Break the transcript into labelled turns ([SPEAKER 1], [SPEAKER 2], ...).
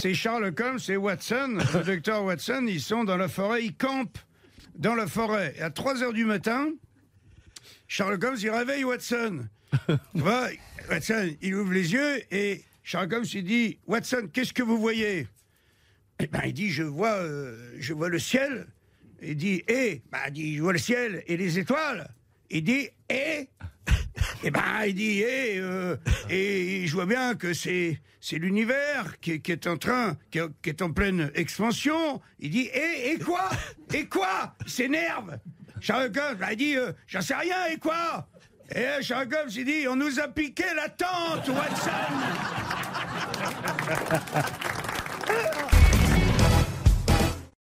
[SPEAKER 1] c'est Charles Holmes et Watson, le docteur Watson, ils sont dans la forêt, ils campent dans la forêt. Et à 3 heures du matin, Charles Holmes, il réveille Watson. Watson, il ouvre les yeux et Charles Holmes, il dit, Watson, qu'est-ce que vous voyez? Eh ben, il dit, je vois, euh, je vois le ciel. Il dit, et, bah, il dit, je vois le ciel et les étoiles. Il dit, et, et ben, il dit, et, euh, et je vois bien que c'est, c'est l'univers qui, est- en train, qui, est- en pleine expansion. Il dit, et, et quoi? Et quoi? Il s'énerve. Charles bah, il dit, euh, j'en sais rien, et quoi? Et Charles Holmes, il dit, on nous a piqué la tente, Watson